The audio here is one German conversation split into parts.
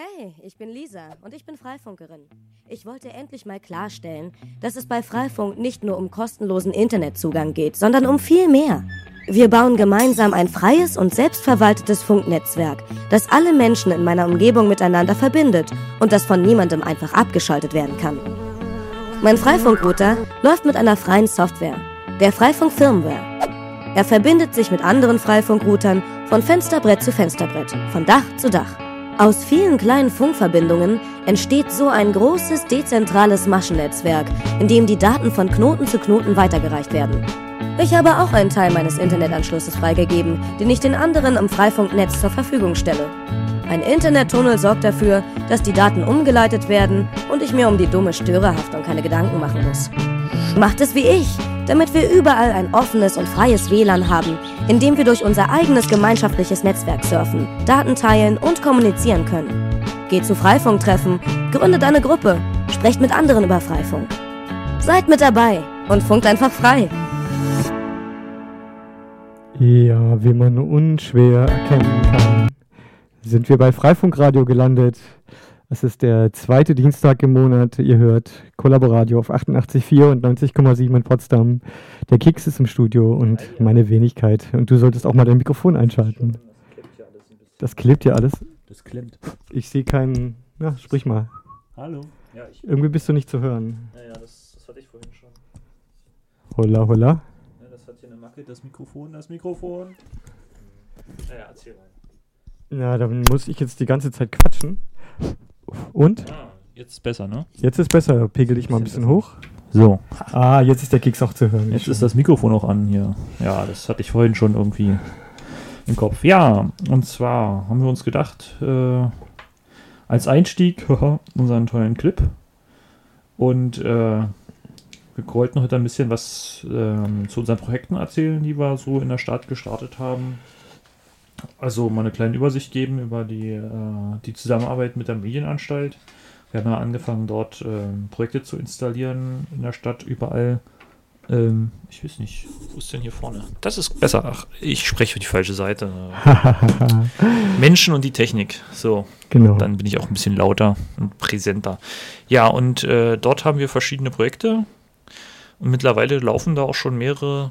Hey, ich bin Lisa und ich bin Freifunkerin. Ich wollte endlich mal klarstellen, dass es bei Freifunk nicht nur um kostenlosen Internetzugang geht, sondern um viel mehr. Wir bauen gemeinsam ein freies und selbstverwaltetes Funknetzwerk, das alle Menschen in meiner Umgebung miteinander verbindet und das von niemandem einfach abgeschaltet werden kann. Mein Freifunkrouter läuft mit einer freien Software, der Freifunk Firmware. Er verbindet sich mit anderen Freifunkroutern von Fensterbrett zu Fensterbrett, von Dach zu Dach. Aus vielen kleinen Funkverbindungen entsteht so ein großes dezentrales Maschennetzwerk, in dem die Daten von Knoten zu Knoten weitergereicht werden. Ich habe auch einen Teil meines Internetanschlusses freigegeben, den ich den anderen im Freifunknetz zur Verfügung stelle. Ein Internettunnel sorgt dafür, dass die Daten umgeleitet werden und ich mir um die dumme Störerhaftung keine Gedanken machen muss. Macht es wie ich, damit wir überall ein offenes und freies WLAN haben, in dem wir durch unser eigenes gemeinschaftliches Netzwerk surfen, Daten teilen und kommunizieren können. Geht zu Freifunktreffen, gründet eine Gruppe, sprecht mit anderen über Freifunk. Seid mit dabei und funkt einfach frei. Ja, wie man unschwer erkennen kann, sind wir bei Freifunkradio gelandet. Es ist der zweite Dienstag im Monat. Ihr hört Kollaboradio auf 88,4 und 90,7 in Potsdam. Der Kicks ist im Studio und meine Wenigkeit. Und du solltest auch mal dein Mikrofon einschalten. Das klebt ja alles. Das klemmt. Ich sehe keinen. Na, sprich mal. Hallo. Ja, ich. Irgendwie bist du nicht zu hören. Naja, das, das hatte ich vorhin schon. Holla, holla. Ja, das hat hier eine Macke. Das Mikrofon, das Mikrofon. Naja, erzähl mal. Ja, dann muss ich jetzt die ganze Zeit quatschen. Und? Ah, jetzt ist besser, ne? Jetzt ist besser. Pegel dich mal ein bisschen hoch. So. Ah, jetzt ist der Kicks auch zu hören. Jetzt ist das Mikrofon auch an hier. Ja, das hatte ich vorhin schon irgendwie im Kopf. Ja, und zwar haben wir uns gedacht, äh, als Einstieg unseren tollen Clip. Und äh, wir wollten heute ein bisschen was ähm, zu unseren Projekten erzählen, die wir so in der Stadt gestartet haben. Also mal eine kleine Übersicht geben über die, äh, die Zusammenarbeit mit der Medienanstalt. Wir haben ja angefangen, dort ähm, Projekte zu installieren in der Stadt überall. Ähm, ich weiß nicht, wo ist denn hier vorne? Das ist besser. Ach, ich spreche für die falsche Seite. Menschen und die Technik. So, Genau. dann bin ich auch ein bisschen lauter und präsenter. Ja, und äh, dort haben wir verschiedene Projekte. Und mittlerweile laufen da auch schon mehrere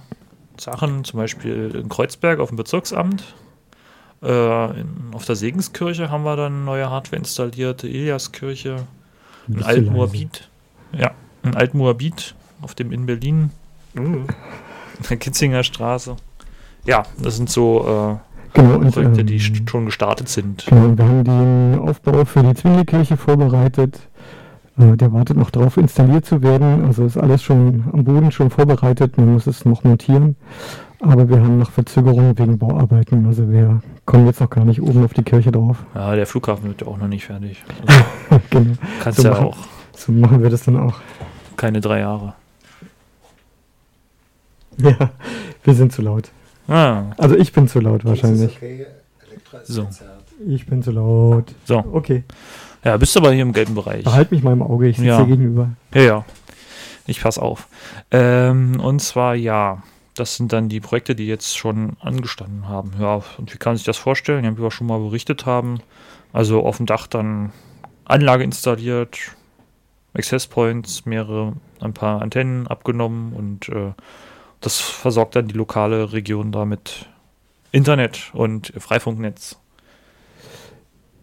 Sachen, zum Beispiel in Kreuzberg auf dem Bezirksamt. Äh, in, auf der Segenskirche haben wir dann neue Hardware installiert, die Eliaskirche, in Bist du Altmoabit. Ja, in Altmoabit auf dem in Berlin, in der Kitzinger Straße. Ja, das sind so Genau, äh, und, Projekte, die ähm, schon gestartet sind. Genau, wir haben den Aufbau für die Zwingli-Kirche vorbereitet. Äh, Der wartet noch darauf, installiert zu werden. Also ist alles schon am Boden schon vorbereitet. Man muss es noch montieren. Aber wir haben noch Verzögerungen wegen Bauarbeiten. Also wir kommen jetzt noch gar nicht oben auf die Kirche drauf. Ja, der Flughafen wird ja auch noch nicht fertig. Also, genau. kannst So ja machen- auch So machen wir das dann auch. keine drei Jahre. Ja, wir sind zu laut. Ah, Also ich bin zu laut wahrscheinlich. Okay, So. Ich bin zu laut. so. Okay, Ja, bist aber hier im gelben Bereich. behalt mich mal im Auge. Ich sitze Ja. dir gegenüber. Ja, ja. Ich pass auf. Ähm, und zwar, ja, das sind dann die Projekte, die jetzt schon angestanden haben. Ja, und wie kann man sich das vorstellen? Ja, wie wir schon mal berichtet haben. Also auf dem Dach dann Anlage installiert, Access Points, mehrere, ein paar Antennen abgenommen und äh, das versorgt dann die lokale Region da mit Internet und Freifunknetz.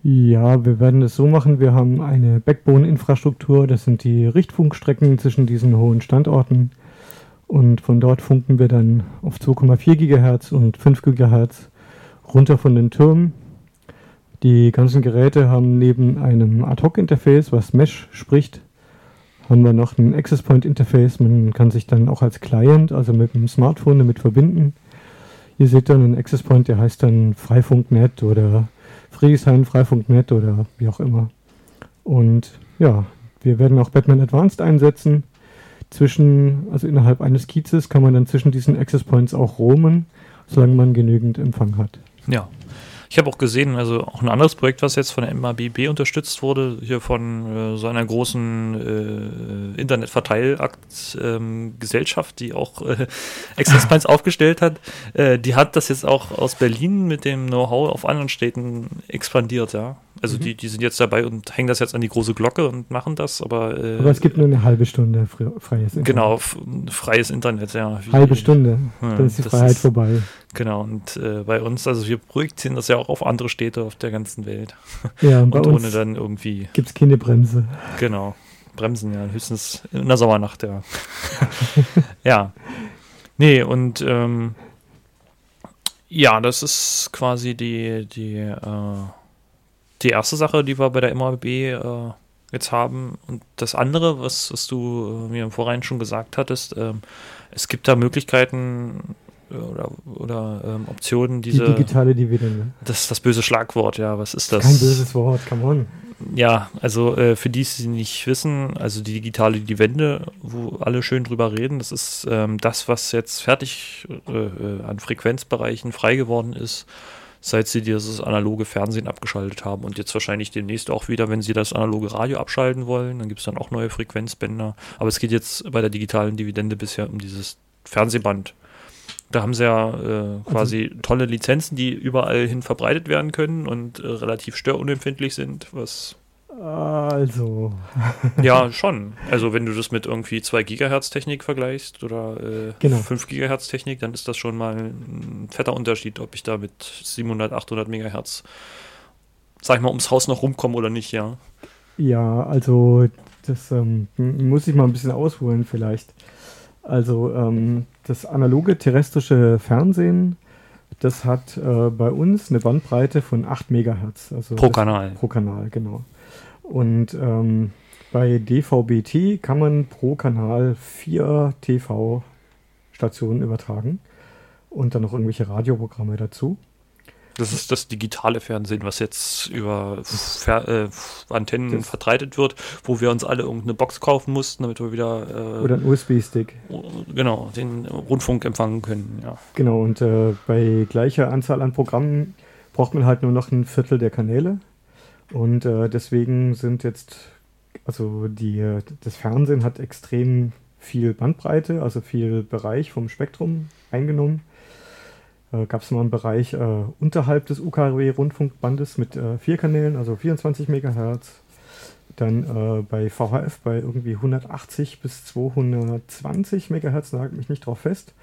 Ja, wir werden es so machen. Wir haben eine Backbone-Infrastruktur. Das sind die Richtfunkstrecken zwischen diesen hohen Standorten. Und von dort funken wir dann auf 2,4 Gigahertz und 5 Gigahertz runter von den Türmen. Die ganzen Geräte haben neben einem Ad-Hoc-Interface, was Mesh spricht, haben wir noch ein Access Point-Interface. Man kann sich dann auch als Client, also mit dem Smartphone damit verbinden. Ihr seht dann einen Access Point, der heißt dann Freifunknet oder Friedrichshain Freifunknet oder wie auch immer. Und ja, wir werden auch Batman Advanced einsetzen. Zwischen, also innerhalb eines Kiezes kann man dann zwischen diesen Access Points auch roamen, solange man genügend Empfang hat. Ja. Ich habe auch gesehen, also auch ein anderes Projekt, was jetzt von der MABB unterstützt wurde, hier von äh, so einer großen äh, Internetverteilakt-Gesellschaft, die auch äh, Access Points aufgestellt hat. Äh, die hat das jetzt auch aus Berlin mit dem Know-how auf anderen Städten expandiert, ja. Also mhm. die, die sind jetzt dabei und hängen das jetzt an die große Glocke und machen das, aber. Äh, aber es gibt nur eine halbe Stunde freies Internet. Genau, freies Internet, ja. Wie, halbe Stunde, ja, dann ist die Freiheit ist, vorbei. Genau, und äh, bei uns, also wir projizieren das ja auch auf andere Städte auf der ganzen Welt. Ja, und, und ohne dann irgendwie. Gibt es keine Bremse. Genau. Bremsen, ja, höchstens in der Sommernacht, ja. ja. Nee, und ähm, ja, das ist quasi die, die, äh, die erste Sache, die wir bei der MAB äh, jetzt haben. Und das andere, was, was du äh, mir im Vorrein schon gesagt hattest, ähm, es gibt da Möglichkeiten äh, oder, oder ähm, Optionen, diese. Die digitale Dividende. Das ist das böse Schlagwort, ja. Was ist das? Kein böses Wort, come on ja, also äh, für die, die nicht wissen, also die digitale Dividende, wo alle schön drüber reden, das ist ähm, das, was jetzt fertig äh, äh, an Frequenzbereichen frei geworden ist, seit sie dieses analoge Fernsehen abgeschaltet haben und jetzt wahrscheinlich demnächst auch wieder, wenn sie das analoge Radio abschalten wollen, dann gibt es dann auch neue Frequenzbänder. Aber es geht jetzt bei der digitalen Dividende bisher um dieses Fernsehband. Da haben sie ja äh, also quasi also, tolle Lizenzen, die überall hin verbreitet werden können und äh, relativ störunempfindlich sind, was. Also. ja, schon. Also, wenn du das mit irgendwie 2 Gigahertz Technik vergleichst oder äh, genau. 5 Gigahertz Technik, dann ist das schon mal ein fetter Unterschied, ob ich da mit 700, 800 Megahertz, sag ich mal, ums Haus noch rumkomme oder nicht, ja. Ja, also, das ähm, muss ich mal ein bisschen ausholen, vielleicht. Also, ähm, das analoge terrestrische Fernsehen, das hat äh, bei uns eine Bandbreite von 8 Megahertz. Also pro Kanal. Pro Kanal, genau. Und ähm, bei DVB-T kann man pro Kanal vier TV-Stationen übertragen und dann noch irgendwelche Radioprogramme dazu. Das ist das digitale Fernsehen, was jetzt über Fer äh, Antennen das verbreitet wird, wo wir uns alle irgendeine Box kaufen mussten, damit wir wieder. Äh, oder einen USB-Stick. Genau, den Rundfunk empfangen können, ja. Genau, und äh, bei gleicher Anzahl an Programmen braucht man halt nur noch ein Viertel der Kanäle. Und äh, deswegen sind jetzt, also die, das Fernsehen hat extrem viel Bandbreite, also viel Bereich vom Spektrum eingenommen äh, gab es mal einen Bereich äh, unterhalb des UKW-Rundfunkbandes mit äh, vier Kanälen, also 24 MHz. Dann äh, bei VHF bei irgendwie 180 bis 220 MHz, da mich nicht drauf fest.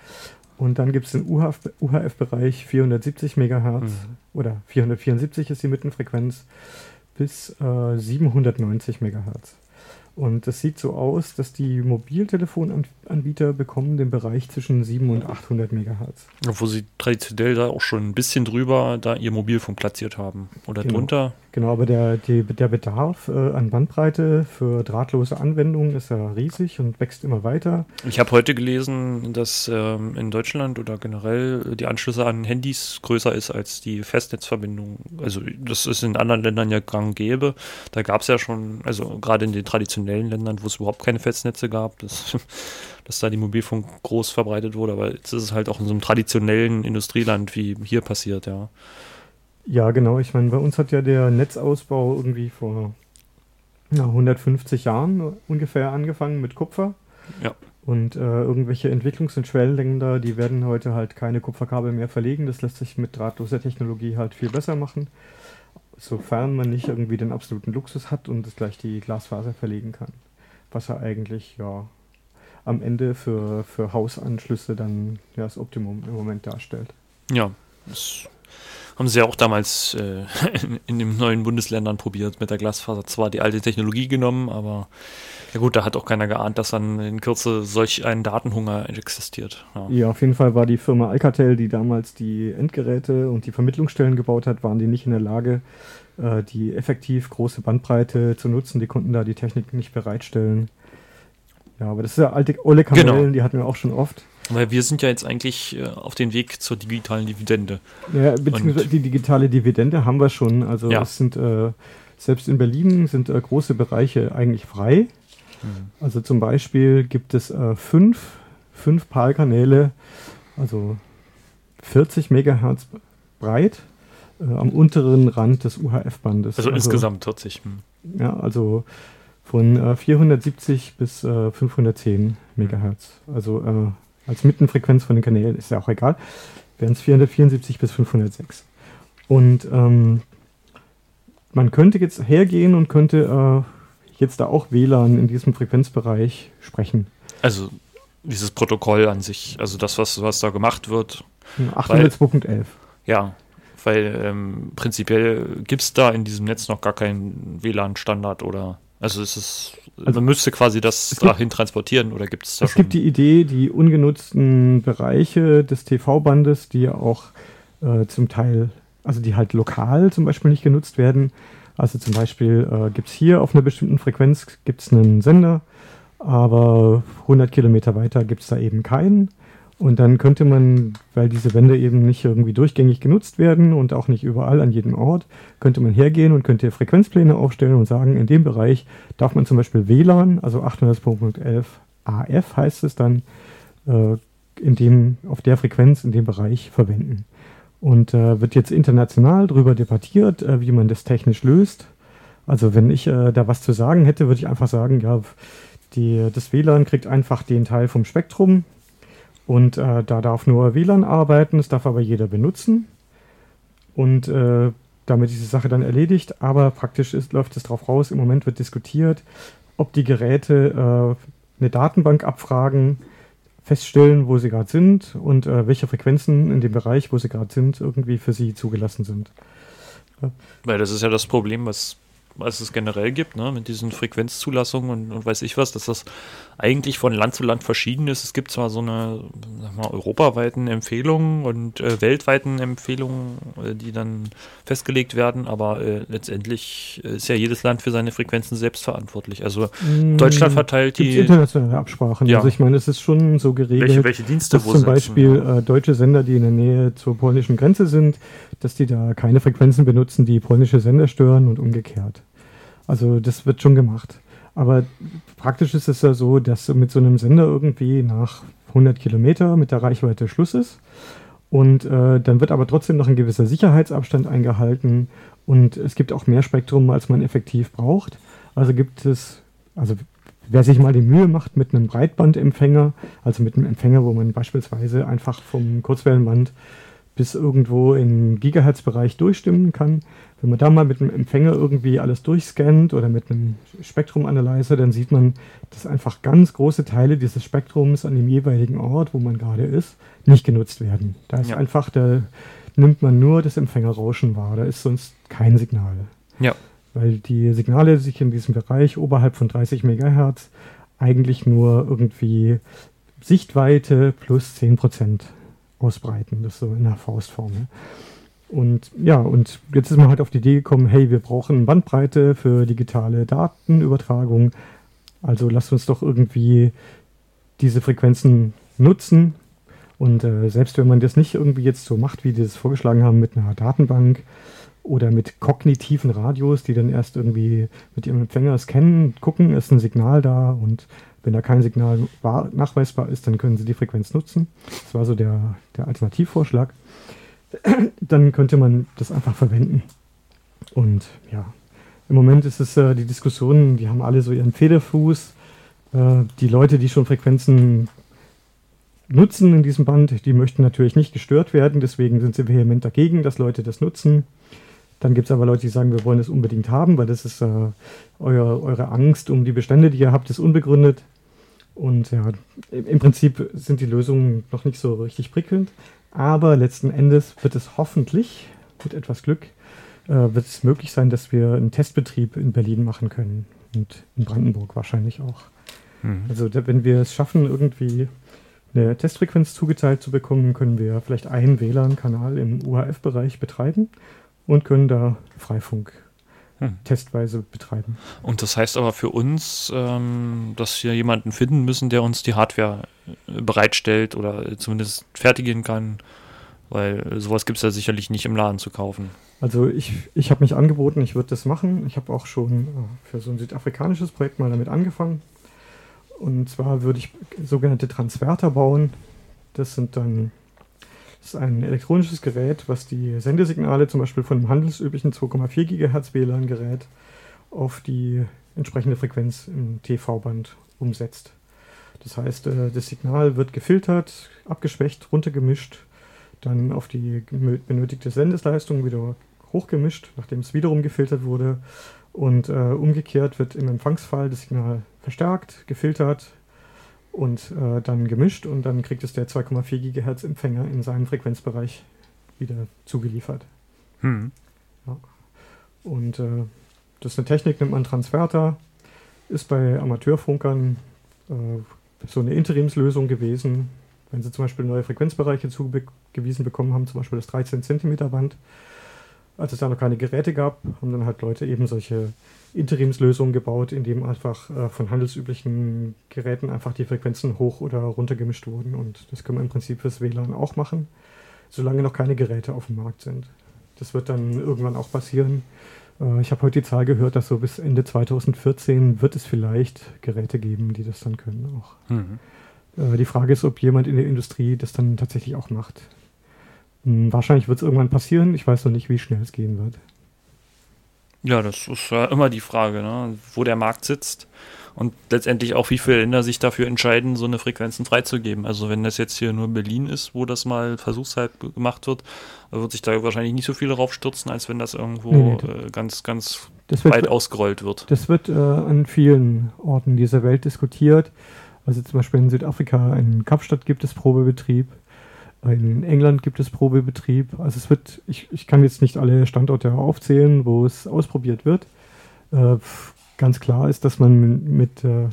Und dann gibt es den UHF-Bereich 470 MHz mhm. oder 474 ist die Mittenfrequenz bis 790 MHz. Und es sieht so aus, dass die Mobiltelefonanbieter bekommen den Bereich zwischen 700 und 800 Megahertz. Wo sie traditionell da auch schon ein bisschen drüber da ihr Mobilfunk platziert haben. Oder genau. drunter? Genau, aber der, die, der Bedarf äh, an Bandbreite für drahtlose Anwendungen ist ja riesig und wächst immer weiter. Ich habe heute gelesen, dass ähm, in Deutschland oder generell die Anschlüsse an Handys größer ist als die Festnetzverbindung. Also das ist in anderen Ländern ja gang gäbe. Da gab es ja schon, also gerade in den traditionellen Ländern, wo es überhaupt keine Festnetze gab, dass, dass da die Mobilfunk groß verbreitet wurde. Aber jetzt ist es halt auch in so einem traditionellen Industrieland wie hier passiert, ja. Ja, genau. Ich meine, bei uns hat ja der Netzausbau irgendwie vor na, 150 Jahren ungefähr angefangen mit Kupfer. Ja. Und äh, irgendwelche Entwicklungs- und Schwellenländer, die werden heute halt keine Kupferkabel mehr verlegen. Das lässt sich mit drahtloser Technologie halt viel besser machen. Sofern man nicht irgendwie den absoluten Luxus hat und es gleich die Glasfaser verlegen kann. Was er eigentlich, ja, am Ende für, für Hausanschlüsse dann ja, das Optimum im Moment darstellt. Ja, das haben sie ja auch damals äh, in, in, den neuen Bundesländern probiert mit der Glasfaser. Zwar die alte Technologie genommen, aber ja gut, da hat auch keiner geahnt, dass dann in Kürze solch ein Datenhunger existiert. Ja. ja, auf jeden Fall war die Firma Alcatel, die damals die Endgeräte und die Vermittlungsstellen gebaut hat, waren die nicht in der Lage, äh, die effektiv große Bandbreite zu nutzen. Die konnten da die Technik nicht bereitstellen. Ja, aber das ist ja alte Olle Kamellen, genau. die hatten wir auch schon oft. Weil wir sind ja jetzt eigentlich äh, auf dem Weg zur digitalen Dividende. Ja, beziehungsweise Und die digitale Dividende haben wir schon. Also ja. es sind äh, selbst in Berlin sind äh, große Bereiche eigentlich frei. Mhm. Also zum Beispiel gibt es äh, fünf, fünf PAL-Kanäle, also 40 Megahertz breit äh, am unteren Rand des UHF-Bandes. Also, also, insgesamt 40. Hm. Ja, also von 470 äh, bis 510 Megahertz. Also als Mittenfrequenz von den Kanälen, ist ja auch egal, wären es 474 bis 506. Und ähm, man könnte jetzt hergehen und könnte äh, jetzt da auch WLAN in diesem Frequenzbereich sprechen. Also dieses Protokoll an sich, also das, was, was da gemacht wird. 802.11. Ja, weil ähm, prinzipiell gibt es da in diesem Netz noch gar keinen WLAN-Standard oder also es ist, also man müsste quasi das dahin transportieren oder gibt es da Es gibt die Idee, die ungenutzten Bereiche des TV-Bandes, die auch äh, zum Teil, also die halt lokal zum Beispiel nicht genutzt werden. Also zum Beispiel äh, gibt es hier auf einer bestimmten Frequenz gibt's einen Sender, aber 100 Kilometer weiter gibt es da eben keinen. Und dann könnte man, weil diese Wände eben nicht irgendwie durchgängig genutzt werden und auch nicht überall an jedem Ort, könnte man hergehen und könnte Frequenzpläne aufstellen und sagen, in dem Bereich darf man zum Beispiel WLAN, also 802.11 AF heißt es dann, äh, in dem, auf der Frequenz in dem Bereich verwenden. Und äh, wird jetzt international darüber debattiert, äh, wie man das technisch löst. Also wenn ich äh, da was zu sagen hätte, würde ich einfach sagen, ja, die, das WLAN kriegt einfach den Teil vom Spektrum, und äh, da darf nur WLAN arbeiten, es darf aber jeder benutzen. Und äh, damit ist die Sache dann erledigt. Aber praktisch ist, läuft es darauf raus, im Moment wird diskutiert, ob die Geräte äh, eine Datenbank abfragen, feststellen, wo sie gerade sind und äh, welche Frequenzen in dem Bereich, wo sie gerade sind, irgendwie für sie zugelassen sind. Weil das ist ja das Problem, was was es generell gibt, ne, mit diesen Frequenzzulassungen und, und weiß ich was, dass das eigentlich von Land zu Land verschieden ist. Es gibt zwar so eine sag mal, europaweiten Empfehlungen und äh, weltweiten Empfehlungen, äh, die dann festgelegt werden, aber äh, letztendlich ist ja jedes Land für seine Frequenzen selbst verantwortlich. Also mm, Deutschland verteilt die internationale Absprachen. Ja. Also ich meine, es ist schon so geregelt, welche, welche Dienste dass zum Beispiel ja. Äh, deutsche Sender, die in der Nähe zur polnischen Grenze sind, dass die da keine Frequenzen benutzen, die polnische Sender stören und umgekehrt. Also das wird schon gemacht. Aber praktisch ist es ja so, dass mit so einem Sender irgendwie nach 100 Kilometer mit der Reichweite Schluss ist. Und äh, dann wird aber trotzdem noch ein gewisser Sicherheitsabstand eingehalten und es gibt auch mehr Spektrum, als man effektiv braucht. Also gibt es, also wer sich mal die Mühe macht mit einem Breitbandempfänger, also mit einem Empfänger, wo man beispielsweise einfach vom Kurzwellenband bis irgendwo im Gigahertz-Bereich durchstimmen kann. Wenn man da mal mit einem Empfänger irgendwie alles durchscannt oder mit einem Spektrum-Analyzer, dann sieht man, dass einfach ganz große Teile dieses Spektrums an dem jeweiligen Ort, wo man gerade ist, nicht genutzt werden. Da ist ja. einfach, da nimmt man nur das Empfängerrauschen wahr, da ist sonst kein Signal. Ja. Weil die Signale sich in diesem Bereich oberhalb von 30 MHz eigentlich nur irgendwie Sichtweite plus 10 Prozent ausbreiten. Das so in der Faustform. Ne? Und ja, und jetzt ist man halt auf die Idee gekommen, hey, wir brauchen Bandbreite für digitale Datenübertragung. Also lasst uns doch irgendwie diese Frequenzen nutzen. Und äh, selbst wenn man das nicht irgendwie jetzt so macht, wie die das vorgeschlagen haben, mit einer Datenbank oder mit kognitiven Radios, die dann erst irgendwie mit ihrem Empfänger scannen, gucken, ist ein Signal da und wenn da kein Signal nachweisbar ist, dann können Sie die Frequenz nutzen. Das war so der, der Alternativvorschlag. Dann könnte man das einfach verwenden. Und ja, im Moment ist es äh, die Diskussion, die haben alle so ihren Federfuß. Äh, die Leute, die schon Frequenzen nutzen in diesem Band, die möchten natürlich nicht gestört werden, deswegen sind sie vehement dagegen, dass Leute das nutzen. Dann gibt es aber Leute, die sagen, wir wollen es unbedingt haben, weil das ist äh, euer, eure Angst um die Bestände, die ihr habt, ist unbegründet. Und ja, im Prinzip sind die Lösungen noch nicht so richtig prickelnd. Aber letzten Endes wird es hoffentlich, mit etwas Glück, äh, wird es möglich sein, dass wir einen Testbetrieb in Berlin machen können. Und in Brandenburg wahrscheinlich auch. Mhm. Also wenn wir es schaffen, irgendwie eine Testfrequenz zugeteilt zu bekommen, können wir vielleicht einen WLAN-Kanal im UHF-Bereich betreiben und können da Freifunk hm. testweise betreiben. Und das heißt aber für uns, ähm, dass wir jemanden finden müssen, der uns die Hardware äh, bereitstellt oder zumindest fertigen kann, weil sowas gibt es ja sicherlich nicht im Laden zu kaufen. Also ich, ich habe mich angeboten, ich würde das machen. Ich habe auch schon äh, für so ein südafrikanisches Projekt mal damit angefangen. Und zwar würde ich sogenannte Transverter bauen. Das sind dann das ist ein elektronisches Gerät, was die Sendesignale zum Beispiel von einem handelsüblichen 2,4 GHz WLAN-Gerät auf die entsprechende Frequenz im TV-Band umsetzt. Das heißt, äh, das Signal wird gefiltert, abgeschwächt, runtergemischt, dann auf die benötigte Sendesleistung wieder hochgemischt, nachdem es wiederum gefiltert wurde. Und äh, umgekehrt wird im Empfangsfall das Signal verstärkt, gefiltert und äh, dann gemischt und dann kriegt es der 2,4 GHz Empfänger in seinen Frequenzbereich wieder zugeliefert. Hm. Ja. Und äh, das ist eine Technik, nennt man Transverter, ist bei Amateurfunkern äh, so eine Interimslösung gewesen, wenn sie zum Beispiel neue Frequenzbereiche zugewiesen bekommen haben, zum Beispiel das 13 cm Band. Als es da noch keine Geräte gab, haben dann halt Leute eben solche Interimslösungen gebaut, in dem einfach äh, von handelsüblichen Geräten einfach die Frequenzen hoch oder runter gemischt wurden. Und das können wir im Prinzip fürs WLAN auch machen, solange noch keine Geräte auf dem Markt sind. Das wird dann irgendwann auch passieren. Äh, ich habe heute die Zahl gehört, dass so bis Ende 2014 wird es vielleicht Geräte geben, die das dann können auch. Mhm. Äh, die Frage ist, ob jemand in der Industrie das dann tatsächlich auch macht. Hm, wahrscheinlich wird es irgendwann passieren. Ich weiß noch nicht, wie schnell es gehen wird. Ja, das ist ja immer die Frage, ne? wo der Markt sitzt und letztendlich auch, wie viele Länder sich dafür entscheiden, so eine Frequenzen freizugeben. Also wenn das jetzt hier nur Berlin ist, wo das mal versuchshalb gemacht wird, wird sich da wahrscheinlich nicht so viel drauf stürzen, als wenn das irgendwo Nee, nee, äh, ganz, ganz Das wird, weit ausgerollt wird. das wird äh, an vielen Orten dieser Welt diskutiert. Also zum Beispiel in Südafrika, in Kapstadt gibt es Probebetrieb. In England gibt es Probebetrieb. Also es wird, ich, ich kann jetzt nicht alle Standorte aufzählen, wo es ausprobiert wird. Äh, ganz klar ist, dass man mit äh,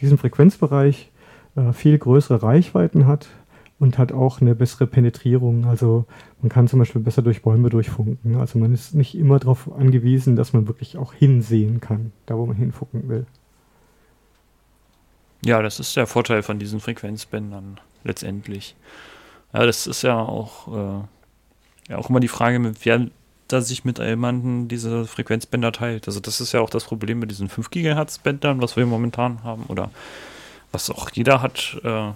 diesem Frequenzbereich äh, viel größere Reichweiten hat und hat auch eine bessere Penetrierung. Also man kann zum Beispiel besser durch Bäume durchfunken. Also man ist nicht immer darauf angewiesen, dass man wirklich auch hinsehen kann, da wo man hinfunken will. Ja, das ist der Vorteil von diesen Frequenzbändern letztendlich. Ja, das ist ja auch, äh, ja auch immer die Frage, mit wer da sich mit jemandem diese Frequenzbänder teilt. Also das ist ja auch das Problem mit diesen 5 Gigahertz Bändern, was wir momentan haben oder was auch jeder hat, äh,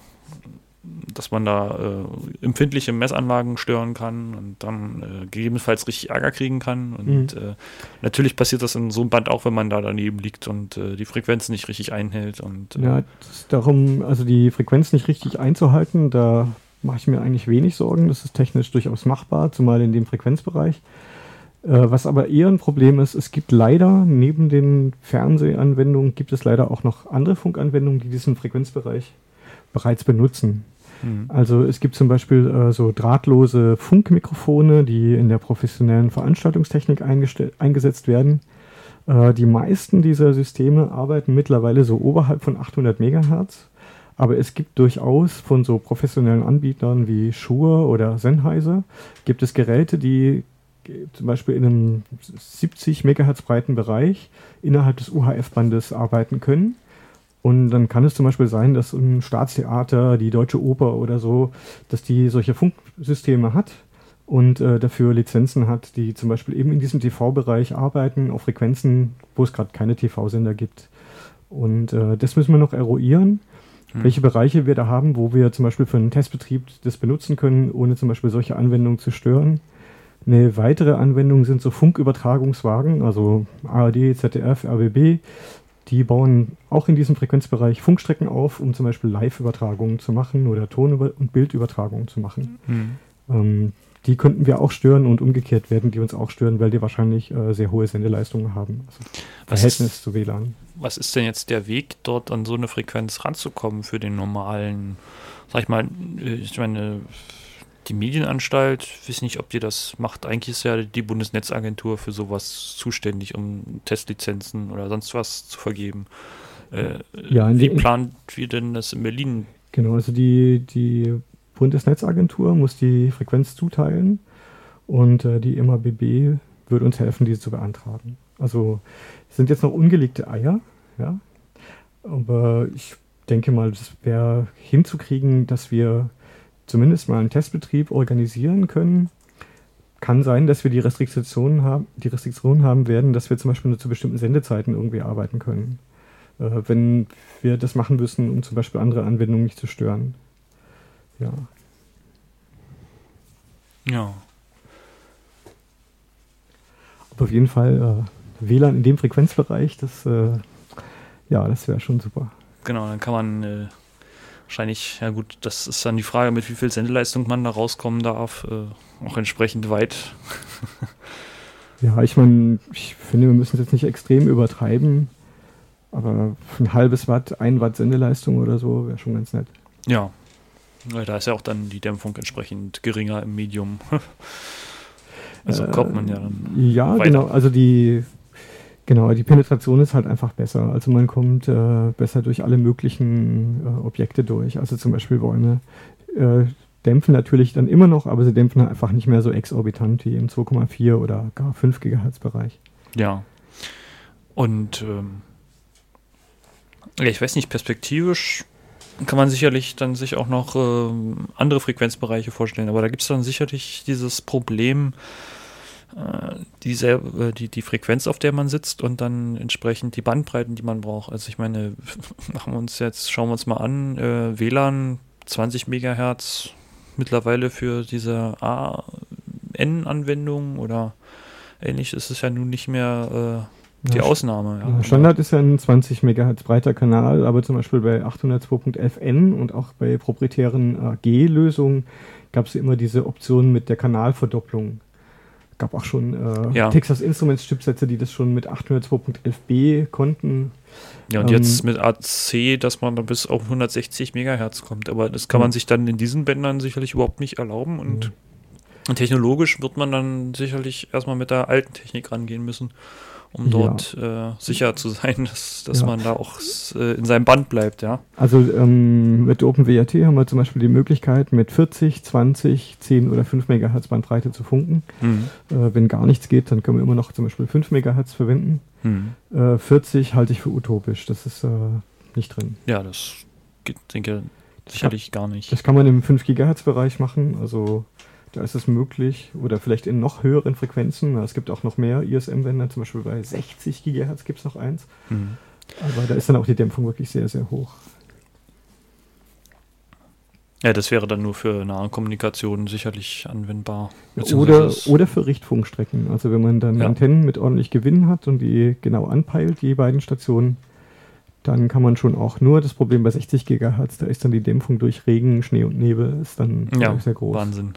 dass man da äh, empfindliche Messanlagen stören kann und dann äh, gegebenenfalls richtig Ärger kriegen kann. Und äh, natürlich passiert das in so einem Band auch, wenn man da daneben liegt und äh, die Frequenz nicht richtig einhält. Und, äh, Ja, darum, also die Frequenz nicht richtig einzuhalten, da mache ich mir eigentlich wenig Sorgen. Das ist technisch durchaus machbar, zumal in dem Frequenzbereich. Äh, was aber eher ein Problem ist, es gibt leider neben den Fernsehanwendungen gibt es leider auch noch andere Funkanwendungen, die diesen Frequenzbereich bereits benutzen. Mhm. Also es gibt zum Beispiel äh, so drahtlose Funkmikrofone, die in der professionellen Veranstaltungstechnik eingesetzt werden. Äh, die meisten dieser Systeme arbeiten mittlerweile so oberhalb von 800 Megahertz. Aber es gibt durchaus von so professionellen Anbietern wie Shure oder Sennheiser gibt es Geräte, die zum Beispiel in einem 70 Megahertz breiten Bereich innerhalb des UHF-Bandes arbeiten können. Und dann kann es zum Beispiel sein, dass ein Staatstheater, die Deutsche Oper oder so, dass die solche Funksysteme hat und äh, dafür Lizenzen hat, die zum Beispiel eben in diesem TV-Bereich arbeiten, auf Frequenzen, wo es gerade keine TV-Sender gibt. Und äh, das müssen wir noch eruieren, Hm. welche Bereiche wir da haben, wo wir zum Beispiel für einen Testbetrieb das benutzen können, ohne zum Beispiel solche Anwendungen zu stören. Eine weitere Anwendung sind so Funkübertragungswagen, also ARD, ZDF, RBB. Die bauen auch in diesem Frequenzbereich Funkstrecken auf, um zum Beispiel Live-Übertragungen zu machen oder Ton- und Bildübertragungen zu machen. Mhm. Ähm, die könnten wir auch stören und umgekehrt werden die uns auch stören, weil die wahrscheinlich äh, sehr hohe Sendeleistungen haben. Also Was Verhältnis ist, zu WLAN. was ist denn jetzt der Weg, dort an so eine Frequenz ranzukommen für den normalen, sag ich mal, äh, ich meine, die Medienanstalt, ich weiß nicht, ob die das macht. Eigentlich ist ja die Bundesnetzagentur für sowas zuständig, um Testlizenzen oder sonst was zu vergeben. Äh, Ja, wie plant wir denn das in Berlin? Genau, also die, die Bundesnetzagentur muss die Frequenz zuteilen und äh, die MABB würde uns helfen, diese zu beantragen. Also sind jetzt noch ungelegte Eier, ja, aber ich denke mal, das wäre hinzukriegen, dass wir zumindest mal einen Testbetrieb organisieren können. Kann sein, dass wir die Restriktionen haben, die Restriktionen haben werden, dass wir zum Beispiel nur zu bestimmten Sendezeiten irgendwie arbeiten können. Äh, wenn wir das machen müssen, um zum Beispiel andere Anwendungen nicht zu stören. Ja. Ja. Aber auf jeden Fall äh, WLAN in dem Frequenzbereich, das, äh, ja, das wäre schon super. Genau, dann kann man äh, wahrscheinlich, ja gut, das ist dann die Frage, mit wie viel Sendeleistung man da rauskommen darf, äh, auch entsprechend weit Ja, ich meine, ich finde, wir müssen es jetzt nicht extrem übertreiben, aber ein halbes Watt, ein Watt Sendeleistung oder so wäre schon ganz nett. Ja. Ja. Da ist ja auch dann die Dämpfung entsprechend geringer im Medium. also äh, kommt man ja dann. Ja, weiter. genau. Also die, genau, die Penetration ist halt einfach besser. Also man kommt äh, besser durch alle möglichen äh, Objekte durch. Also zum Beispiel Bäume. Äh, dämpfen natürlich dann immer noch, aber sie dämpfen einfach nicht mehr so exorbitant wie im 2,4 oder gar 5 Gigahertz Bereich. Ja. Und ähm, ich weiß nicht, perspektivisch kann man sicherlich dann sich auch noch äh, andere Frequenzbereiche vorstellen, aber da gibt es dann sicherlich dieses Problem, äh, die, äh, die, die Frequenz, auf der man sitzt und dann entsprechend die Bandbreiten, die man braucht. Also ich meine, machen wir uns jetzt, schauen wir uns mal an, äh, WLAN 20 Megahertz mittlerweile für diese AN-Anwendung oder ähnlich ist es ja nun nicht mehr äh, die ja, Ausnahme. Ja. Standard ist ja ein 20 MHz breiter Kanal, aber zum Beispiel bei 802.11n und auch bei proprietären AG-Lösungen gab es immer diese Option mit der Kanalverdopplung. Gab auch schon äh, ja. Texas Instruments Chipsätze, die das schon mit 802.11b konnten. Ja, und ähm, jetzt mit AC, dass man dann bis auf 160 MHz kommt. Aber das kann man sich dann in diesen Bändern sicherlich überhaupt nicht erlauben und technologisch wird man dann sicherlich erstmal mit der alten Technik rangehen müssen um dort ja. äh, sicher zu sein, dass, dass ja. man da auch äh, in seinem Band bleibt, ja. Also ähm, mit OpenWRT haben wir zum Beispiel die Möglichkeit, mit 40, 20, 10 oder 5 MHz Bandbreite zu funken. Mhm. Äh, wenn gar nichts geht, dann können wir immer noch zum Beispiel 5 MHz verwenden. Mhm. 40 äh, halte ich für utopisch, das ist äh, nicht drin. Ja, das geht, denke sicherlich gar nicht. Das kann man im 5 GHz Bereich machen, also da ist es möglich oder vielleicht in noch höheren Frequenzen. Es gibt auch noch mehr ISM-Wender, zum Beispiel bei 60 GHz gibt es noch eins. Mhm. Aber da ist dann auch die Dämpfung wirklich sehr, sehr hoch. Ja, das wäre dann nur für nahe Kommunikation sicherlich anwendbar. Oder, oder für Richtfunkstrecken. Also wenn man dann ja. Antennen mit ordentlich Gewinn hat und die genau anpeilt, die beiden Stationen, dann kann man schon auch nur das Problem bei 60 GHz, da ist dann die Dämpfung durch Regen, Schnee und Nebel ist dann ja, sehr groß. Wahnsinn.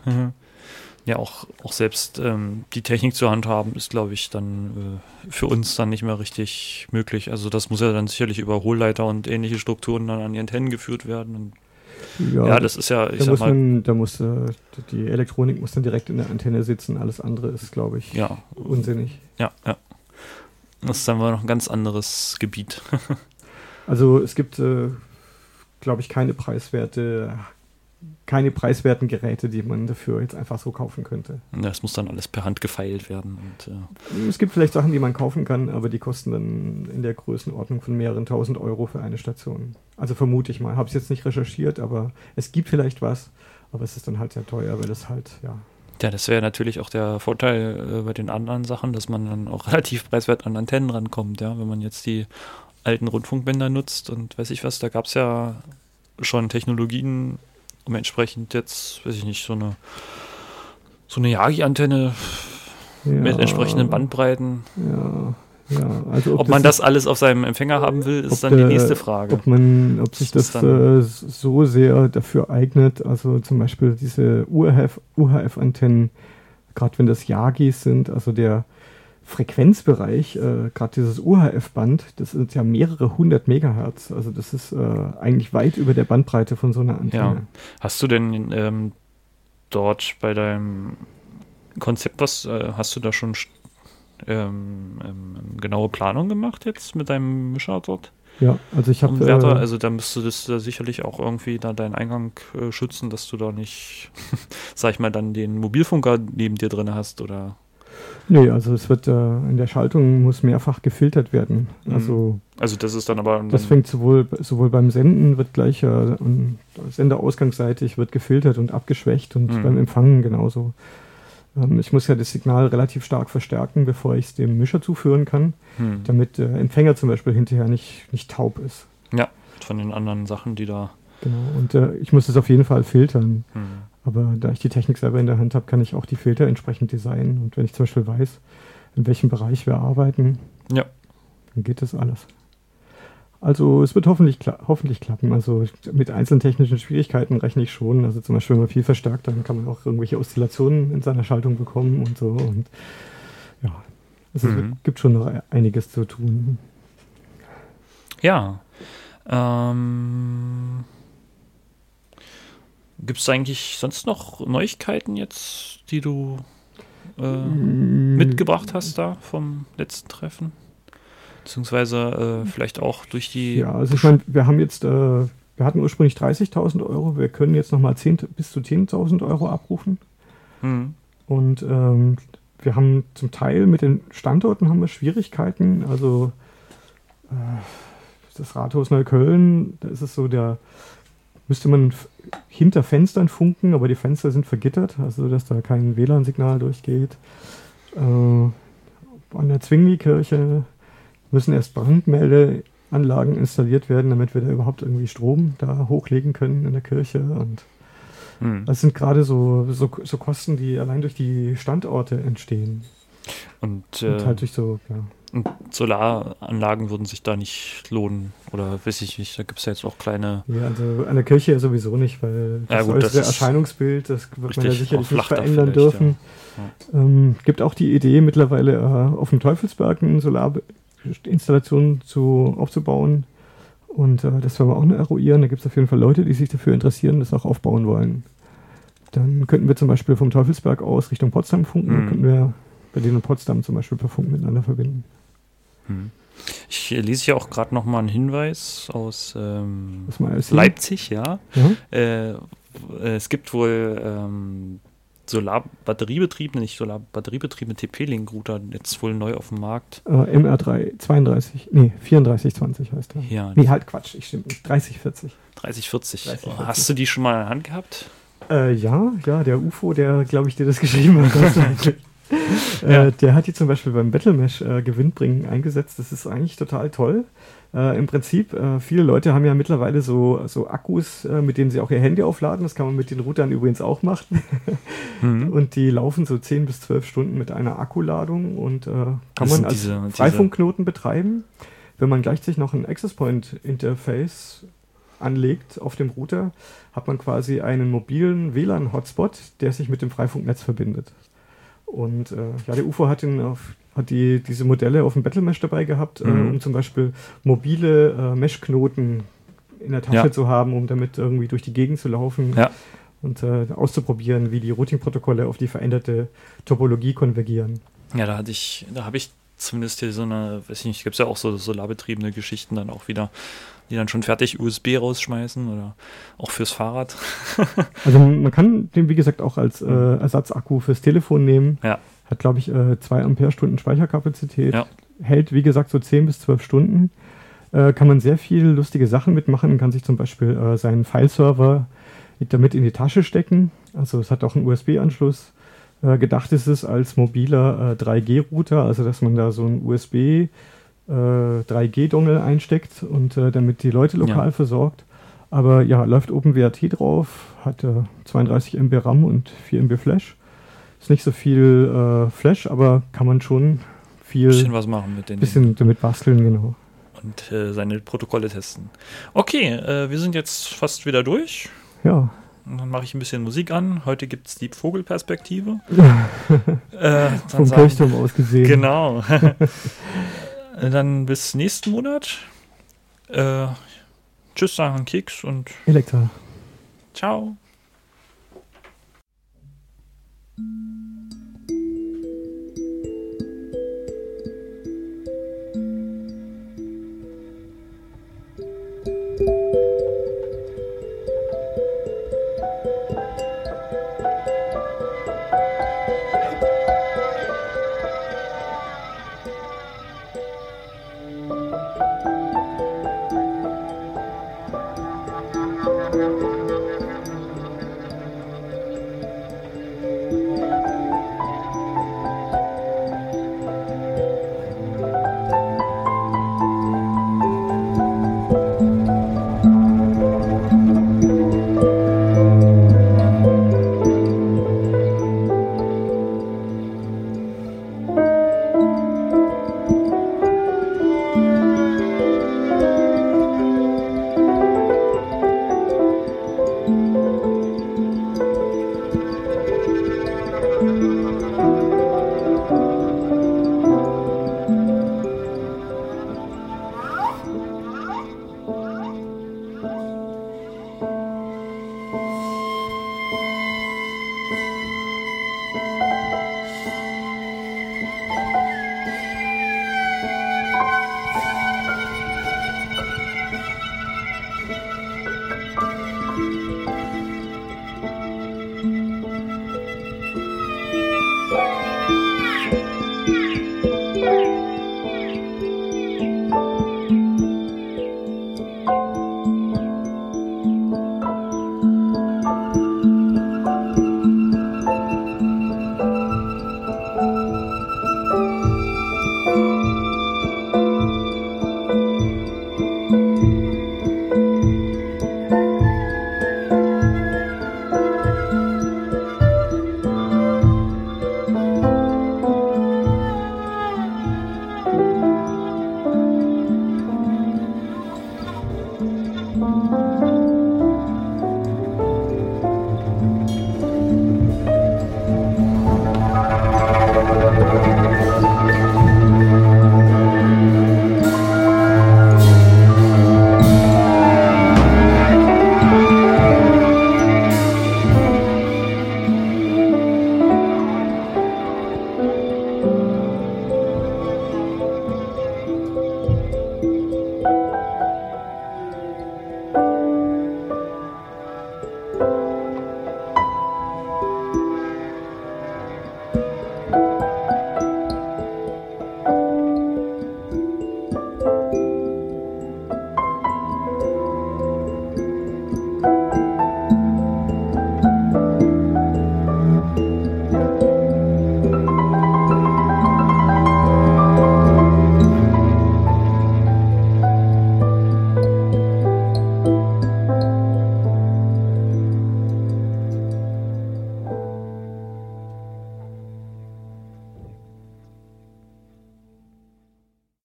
Ja, auch, auch selbst ähm, die Technik zur Hand haben, ist, glaube ich, dann äh, für uns dann nicht mehr richtig möglich. Also das muss ja dann sicherlich über Hohlleiter und ähnliche Strukturen dann an die Antennen geführt werden. Ja, ja, das ist ja, ich da muss mal, man, da muss äh, die Elektronik muss dann direkt in der Antenne sitzen. Alles andere ist, glaube ich, ja, unsinnig. Ja, ja. Das ist dann mal noch ein ganz anderes Gebiet. Also es gibt, äh, glaube ich, keine preiswerte, keine preiswerten Geräte, die man dafür jetzt einfach so kaufen könnte. Ja, es muss dann alles per Hand gefeilt werden. Und, äh es gibt vielleicht Sachen, die man kaufen kann, aber die kosten dann in der Größenordnung von mehreren tausend Euro für eine Station. Also vermute ich mal. Habe es jetzt nicht recherchiert, aber es gibt vielleicht was, aber es ist dann halt sehr teuer, weil es halt, ja, ja, das wäre natürlich auch der Vorteil äh, bei den anderen Sachen, dass man dann auch relativ preiswert an Antennen rankommt, ja. Wenn man jetzt die alten Rundfunkbänder nutzt und weiß ich was, da gab es ja schon Technologien, um entsprechend jetzt, weiß ich nicht, so eine so eine Yagi-Antenne ja, mit entsprechenden Bandbreiten. Ja. Ja, also ob, ob man das, alles auf seinem Empfänger haben will, ist dann der, die nächste Frage. Ob, man, ob sich das, das äh, so sehr dafür eignet, also zum Beispiel diese UHF-Antennen, gerade wenn das Yagis sind, also der Frequenzbereich, äh, gerade dieses UHF-Band, das sind ja mehrere hundert Megahertz. Also das ist äh, eigentlich weit über der Bandbreite von so einer Antenne. Ja. Hast du denn ähm, dort bei deinem Konzept was, äh, hast du da schon ähm, ähm, genaue Planung gemacht jetzt mit deinem Mischer dort? Ja, also ich habe. Äh, also da müsste das da sicherlich auch irgendwie da deinen Eingang äh, schützen, dass du da nicht, sag ich mal, dann den Mobilfunker neben dir drin hast oder. Nee, also es wird äh, in der Schaltung muss mehrfach gefiltert werden. Mhm. Also, also das ist dann aber. Dann das fängt sowohl, sowohl beim Senden wird gleich äh, senderausgangsseitig wird gefiltert und abgeschwächt und mhm. beim Empfangen genauso. Ähm, ich muss ja das Signal relativ stark verstärken, bevor ich es dem Mischer zuführen kann, mhm. damit der Empfänger zum Beispiel hinterher nicht, nicht taub ist. Ja, von den anderen Sachen, die da. Genau, und äh, ich muss es auf jeden Fall filtern. Mhm. Aber da ich die Technik selber in der Hand habe, kann ich auch die Filter entsprechend designen. Und wenn ich zum Beispiel weiß, in welchem Bereich wir arbeiten, ja. dann geht das alles. Also es wird hoffentlich, kla hoffentlich klappen. Also mit einzelnen technischen Schwierigkeiten rechne ich schon. Also zum Beispiel, wenn man viel verstärkt, dann kann man auch irgendwelche Oszillationen in seiner Schaltung bekommen und so. Und ja, Also es Mhm. gibt schon noch einiges zu tun. Ja. Ähm, Gibt es eigentlich sonst noch Neuigkeiten jetzt, die du äh, Mm, mitgebracht hast da vom letzten Treffen? Beziehungsweise äh, vielleicht auch durch die. Ja, also ich meine, wir haben jetzt, äh, wir hatten ursprünglich 30.000 Euro, wir können jetzt nochmal 10, bis zu 10.000 Euro abrufen. Hm. Und ähm, wir haben zum Teil mit den Standorten haben wir Schwierigkeiten. Also äh, das Rathaus Neukölln, da ist es so, da müsste man hinter Fenstern funken, aber die Fenster sind vergittert, also dass da kein WLAN-Signal durchgeht. Äh, an der Zwingli-Kirche müssen erst Brandmeldeanlagen installiert werden, damit wir da überhaupt irgendwie Strom da hochlegen können in der Kirche und Hm. das sind gerade so, so, so Kosten, die allein durch die Standorte entstehen. Und, Und äh, halt durch so, ja. Und Solaranlagen würden sich da nicht lohnen. Oder weiß ich nicht, da gibt es ja jetzt auch kleine. ja. Also an der Kirche ja sowieso nicht, weil Ja, das gut, äußere das Erscheinungsbild, das wird man ja sicherlich nicht verändern dürfen. Ähm, gibt auch die Idee, mittlerweile äh, auf dem Teufelsberg eine Solarinstallation zu, aufzubauen. Und äh, das werden wir auch noch eruieren. Da gibt es auf jeden Fall Leute, die sich dafür interessieren, das auch aufbauen wollen. Dann könnten wir zum Beispiel vom Teufelsberg aus Richtung Potsdam funken. Dann Mhm. könnten wir Berlin und Potsdam zum Beispiel per Funk miteinander verbinden. Hm. Ich lese hier auch gerade noch mal einen Hinweis aus ähm. Leipzig, ja. Ja? Äh, es gibt wohl ähm, Solar-Batteriebetriebene, nicht Solar-Batteriebetriebene TP-Link-Router jetzt wohl neu auf dem Markt. Äh, MR3 32, nee, 3420 heißt er. Ja, Nee, halt Quatsch, ich stimme nicht. 3040. 3040. 3040. Hast du die schon mal in der Hand gehabt? Äh, ja, ja, der UFO, der, glaube ich, dir das geschrieben hat. eigentlich. Ja. äh, der hat die zum Beispiel beim Battlemesh äh, Gewinnbringen eingesetzt. Das ist eigentlich total toll. Äh, Im Prinzip, äh, viele Leute haben ja mittlerweile so, so Akkus, äh, mit denen sie auch ihr Handy aufladen. Das kann man mit den Routern übrigens auch machen. Mhm. Und die laufen so 10 bis 12 Stunden mit einer Akkuladung und äh, kann Das man als diese- diese- Freifunkknoten betreiben. Wenn man gleichzeitig noch ein Access Point Interface anlegt auf dem Router, hat man quasi einen mobilen WLAN-Hotspot, der sich mit dem Freifunknetz verbindet. Und äh, ja, der UFO hat, den auf, hat die, diese Modelle auf dem Battlemesh dabei gehabt, äh, Mhm. um zum Beispiel mobile äh, Mesh-Knoten in der Tasche Ja. zu haben, um damit irgendwie durch die Gegend zu laufen Ja. und äh, auszuprobieren, wie die Routing-Protokolle auf die veränderte Topologie konvergieren. Ja, da hatte ich, da habe ich zumindest hier so eine, weiß ich nicht, gibt es ja auch so solarbetriebene Geschichten dann auch wieder, die dann schon fertig USB rausschmeißen oder auch fürs Fahrrad. Also man kann den, wie gesagt, auch als äh, Ersatzakku fürs Telefon nehmen. Ja. Hat, glaube ich, äh, 2 Ampere-Stunden Speicherkapazität. Ja. Hält, wie gesagt, so 10 bis 12 Stunden. Äh, kann man sehr viel lustige Sachen mitmachen. Kann sich zum Beispiel äh, seinen Fileserver damit in die Tasche stecken. Also es hat auch einen USB-Anschluss. Äh, gedacht ist es als mobiler äh, 3G-Router, also dass man da so einen USB äh, 3G-Dongle einsteckt und äh, damit die Leute lokal Ja. versorgt. Aber ja, läuft OpenWRT drauf, hat äh, 32 MB RAM und 4 MB Flash. Ist nicht so viel äh, Flash, aber kann man schon viel bisschen was machen mit den bisschen damit basteln, genau. und äh, seine Protokolle testen. Okay, äh, wir sind jetzt fast wieder durch. Ja, Und dann mache ich ein bisschen Musik an. Heute gibt es die Vogelperspektive. äh, vom Kirchturm aus gesehen. Genau. Dann bis nächsten Monat. Äh, tschüss, sagen Keks und Elektra. ciao.